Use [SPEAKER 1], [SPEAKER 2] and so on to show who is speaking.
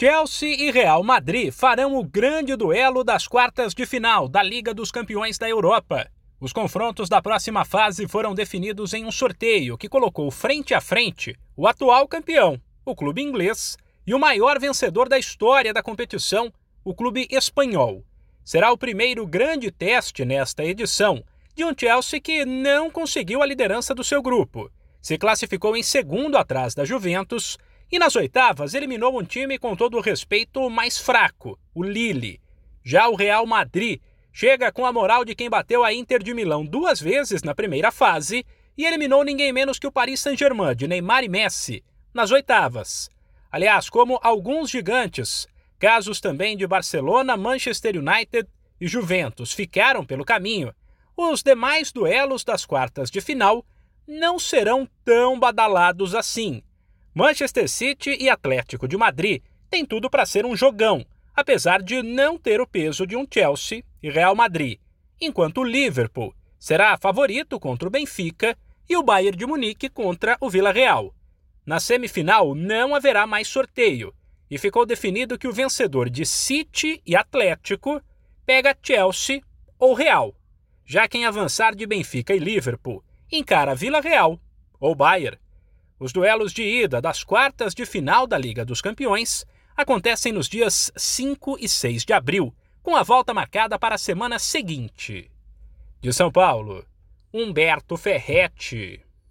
[SPEAKER 1] Chelsea e Real Madrid farão o grande duelo das quartas de final da Liga dos Campeões da Europa. Os confrontos da próxima fase foram definidos em um sorteio que colocou frente a frente o atual campeão, o clube inglês, e o maior vencedor da história da competição, o clube espanhol. Será o primeiro grande teste nesta edição de um Chelsea que não conseguiu a liderança do seu grupo. Se classificou em segundo atrás da Juventus e nas oitavas eliminou um time com todo o respeito mais fraco, o Lille. Já o Real Madrid chega com a moral de quem bateu a Inter de Milão duas vezes na primeira fase e eliminou ninguém menos que o Paris Saint-Germain de Neymar e Messi nas oitavas. Aliás, como alguns gigantes, casos também de Barcelona, Manchester United e Juventus ficaram pelo caminho, os demais duelos das quartas de final não serão tão badalados assim. Manchester City e Atlético de Madrid têm tudo para ser um jogão, apesar de não ter o peso de um Chelsea e Real Madrid, enquanto o Liverpool será favorito contra o Benfica e o Bayern de Munique contra o Vila Real. Na semifinal não haverá mais sorteio e ficou definido que o vencedor de City e Atlético pega Chelsea ou Real. Já quem avançar de Benfica e Liverpool encara Vila Real ou Bayern. Os duelos de ida das quartas de final da Liga dos Campeões acontecem nos dias 5 e 6 de abril, com a volta marcada para a semana seguinte. De São Paulo, Humberto Ferretti.